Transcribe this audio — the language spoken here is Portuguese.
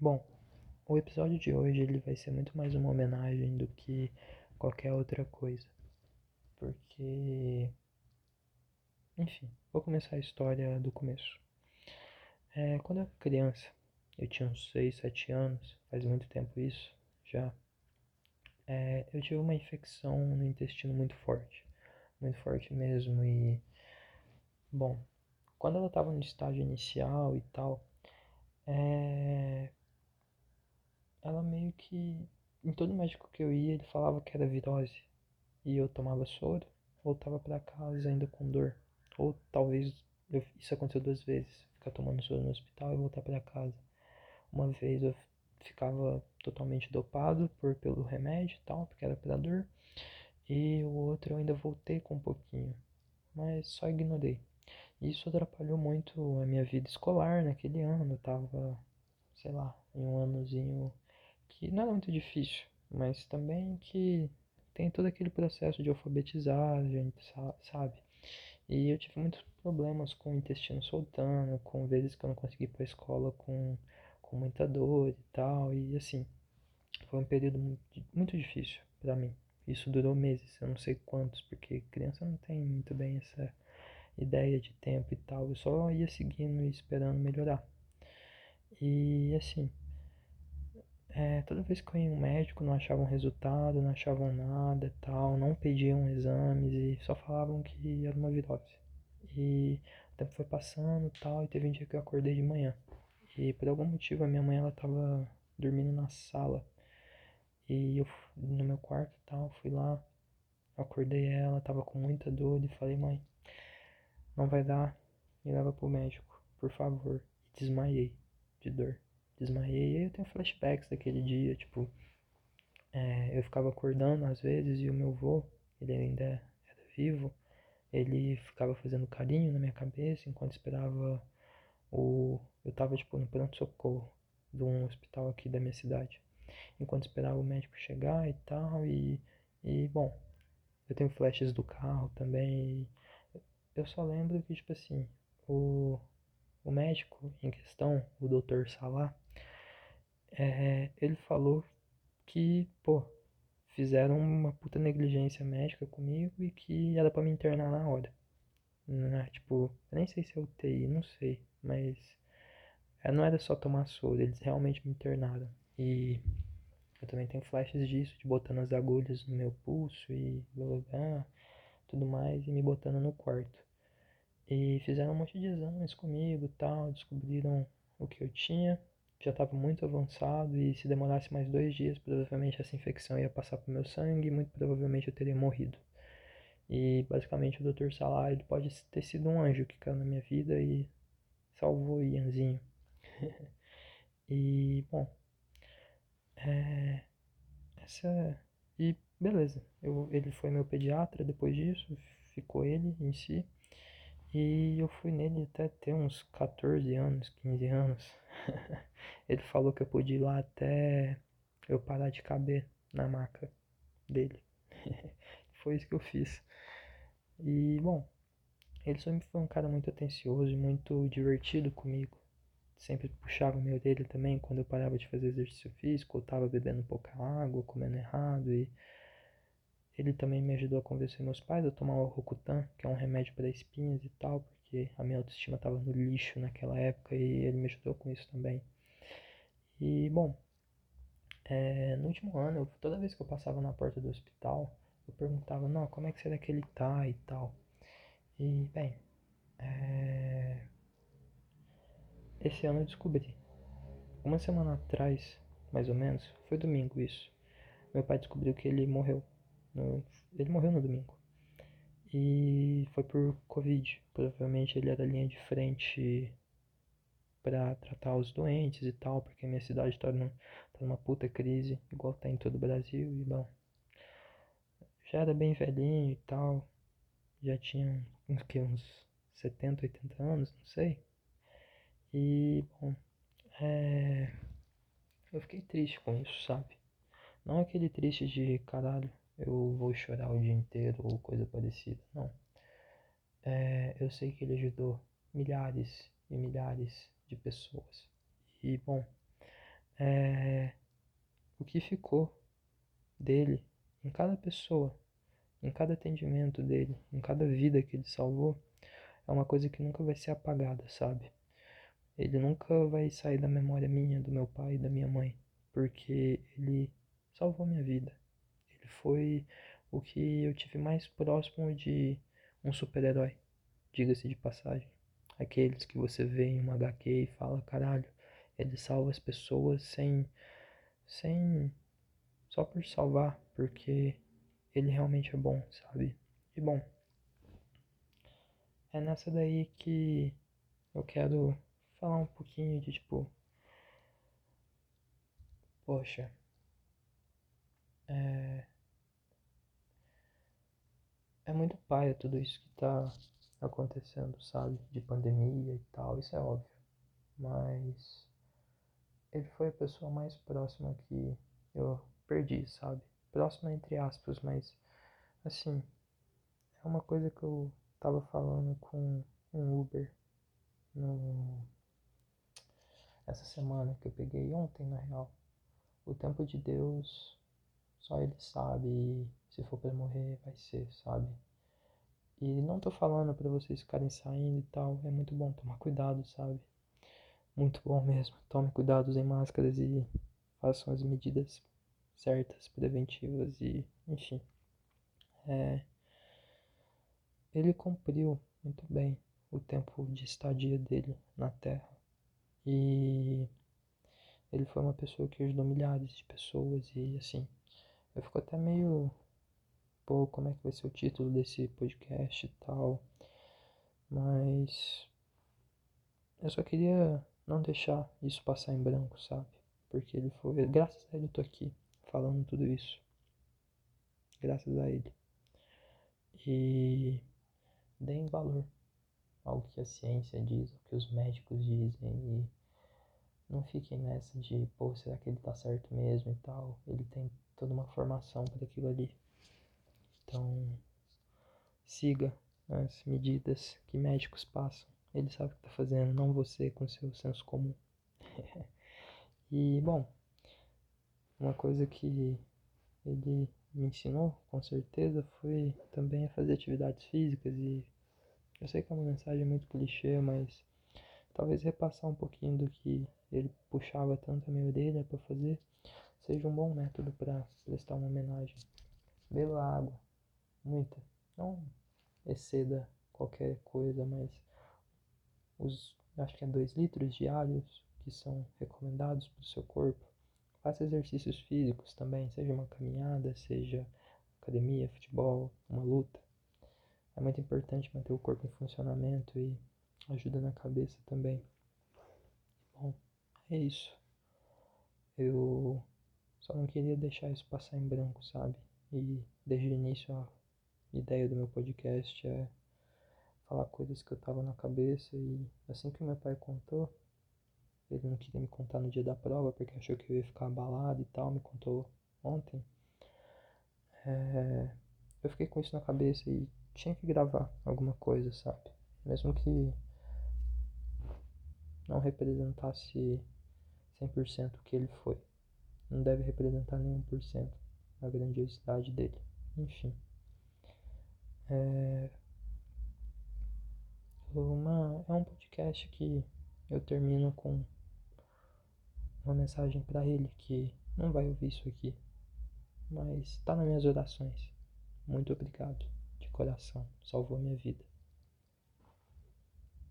Bom, o episódio de hoje ele vai ser muito mais uma homenagem do que qualquer outra coisa. Porque. Enfim, vou começar a história do começo. É, quando eu era criança, eu tinha uns 6, 7 anos, faz muito tempo isso já. É, eu tive uma infecção no intestino muito forte. Muito forte mesmo. E. Bom, quando ela estava no estágio inicial e tal, é, ela meio que. Em todo médico que eu ia, ele falava que era virose. E eu tomava soro, voltava para casa ainda com dor. Ou talvez eu, isso aconteceu duas vezes: ficar tomando soro no hospital e voltar para casa. Uma vez eu ficava totalmente dopado por, pelo remédio e tal, porque era para dor. E o outro eu ainda voltei com um pouquinho, mas só ignorei. Isso atrapalhou muito a minha vida escolar naquele ano. Eu tava, sei lá, em um anozinho que não era muito difícil, mas também que tem todo aquele processo de alfabetizar, a gente sabe. E eu tive muitos problemas com o intestino soltando, com vezes que eu não consegui ir pra escola com, com muita dor e tal, e assim, foi um período muito, muito difícil para mim. Isso durou meses, eu não sei quantos, porque criança não tem muito bem essa ideia de tempo e tal, eu só ia seguindo e esperando melhorar. E assim, é, toda vez que eu ia um médico, não achavam resultado, não achavam nada tal, não pediam exames e só falavam que era uma virose. E o tempo foi passando tal, e teve um dia que eu acordei de manhã. E por algum motivo a minha mãe ela tava dormindo na sala. E eu no meu quarto tal, fui lá, acordei ela, tava com muita dor e falei, mãe, não vai dar, me leva pro médico, por favor. E desmaiei de dor desmaiei. E aí eu tenho flashbacks daquele dia, tipo, é, eu ficava acordando às vezes e o meu avô, ele ainda era vivo, ele ficava fazendo carinho na minha cabeça enquanto esperava o. Eu tava, tipo, no pronto-socorro de um hospital aqui da minha cidade. Enquanto esperava o médico chegar e tal, e. E, bom, eu tenho flashes do carro também. eu só lembro que, tipo assim, o, o médico em questão, o Dr. Salah, é, ele falou que, pô, fizeram uma puta negligência médica comigo e que era para me internar na hora. Né? Tipo, nem sei se é UTI, não sei, mas é, não era só tomar soro, eles realmente me internaram. E eu também tenho flashes disso, de botando as agulhas no meu pulso e blá blá blá, tudo mais, e me botando no quarto. E fizeram um monte de exames comigo tal, descobriram o que eu tinha já estava muito avançado e se demorasse mais dois dias, provavelmente essa infecção ia passar para o meu sangue e muito provavelmente eu teria morrido. E basicamente o Dr. Salah ele pode ter sido um anjo que caiu na minha vida e salvou o Ianzinho. e bom, é, essa e beleza. Eu, ele foi meu pediatra depois disso, ficou ele em si. E eu fui nele até ter uns 14 anos, 15 anos. Ele falou que eu podia ir lá até eu parar de caber na maca dele. foi isso que eu fiz. E, bom, ele sempre foi um cara muito atencioso e muito divertido comigo. Sempre puxava meu dele também quando eu parava de fazer exercício físico, ou tava bebendo pouca água, comendo errado e ele também me ajudou a convencer meus pais a tomar o Rocutan, que é um remédio para espinhas e tal, porque a minha autoestima estava no lixo naquela época e ele me ajudou com isso também. E, bom, é, no último ano, eu, toda vez que eu passava na porta do hospital, eu perguntava, não, como é que será que ele tá e tal. E, bem, é... esse ano eu descobri. Uma semana atrás, mais ou menos, foi domingo isso, meu pai descobriu que ele morreu ele morreu no domingo. E foi por Covid. Provavelmente ele era linha de frente para tratar os doentes e tal, porque minha cidade tá, no, tá numa puta crise, igual tá em todo o Brasil. E bom, já era bem velhinho e tal. Já tinha uns, uns 70, 80 anos, não sei. E, bom, é... eu fiquei triste com isso, sabe? Não aquele triste de caralho, eu vou chorar o dia inteiro ou coisa parecida. Não. É, eu sei que ele ajudou milhares e milhares de pessoas. E, bom, é, o que ficou dele em cada pessoa, em cada atendimento dele, em cada vida que ele salvou, é uma coisa que nunca vai ser apagada, sabe? Ele nunca vai sair da memória minha, do meu pai e da minha mãe, porque ele salvou minha vida. Foi o que eu tive mais próximo de um super-herói, diga-se de passagem. Aqueles que você vê em uma HQ e fala, caralho, ele salva as pessoas sem, sem, só por salvar, porque ele realmente é bom, sabe? E bom, é nessa daí que eu quero falar um pouquinho de tipo, poxa, é, é muito paia tudo isso que tá acontecendo, sabe? De pandemia e tal, isso é óbvio. Mas ele foi a pessoa mais próxima que eu perdi, sabe? Próxima entre aspas, mas assim, é uma coisa que eu tava falando com um Uber no essa semana que eu peguei ontem na real. O tempo de Deus só ele sabe se for para morrer vai ser, sabe? E não tô falando para vocês ficarem saindo e tal, é muito bom tomar cuidado, sabe? Muito bom mesmo. Tome cuidado, usem máscaras e façam as medidas certas, preventivas e, enfim. É, ele cumpriu muito bem o tempo de estadia dele na Terra. E ele foi uma pessoa que ajudou milhares de pessoas e assim, eu fico até meio pô, como é que vai ser o título desse podcast e tal. Mas eu só queria não deixar isso passar em branco, sabe? Porque ele foi. Graças a ele eu tô aqui falando tudo isso. Graças a ele. E deem valor ao que a ciência diz, ao que os médicos dizem e não fiquem nessa de, pô, será que ele tá certo mesmo e tal. Ele tem toda uma formação para aquilo ali. Então, siga as medidas que médicos passam. Ele sabe o que está fazendo, não você com seu senso comum. e, bom, uma coisa que ele me ensinou, com certeza, foi também a fazer atividades físicas. E eu sei que é uma mensagem muito clichê, mas talvez repassar um pouquinho do que ele puxava tanto a minha orelha para fazer seja um bom método para prestar uma homenagem. Beba água, muita. Não exceda qualquer coisa, mas os, acho que é 2 litros diários que são recomendados para o seu corpo. Faça exercícios físicos também, seja uma caminhada, seja academia, futebol, uma luta. É muito importante manter o corpo em funcionamento e ajuda na cabeça também. Bom, é isso. Eu só não queria deixar isso passar em branco, sabe? E desde o início a ideia do meu podcast é falar coisas que eu tava na cabeça e assim que meu pai contou, ele não queria me contar no dia da prova porque achou que eu ia ficar abalado e tal, me contou ontem. É, eu fiquei com isso na cabeça e tinha que gravar alguma coisa, sabe? Mesmo que não representasse 100% o que ele foi. Não deve representar nenhum por cento a grandiosidade dele. Enfim. É, uma, é um podcast que eu termino com uma mensagem para ele que não vai ouvir isso aqui, mas está nas minhas orações. Muito obrigado, de coração, salvou minha vida.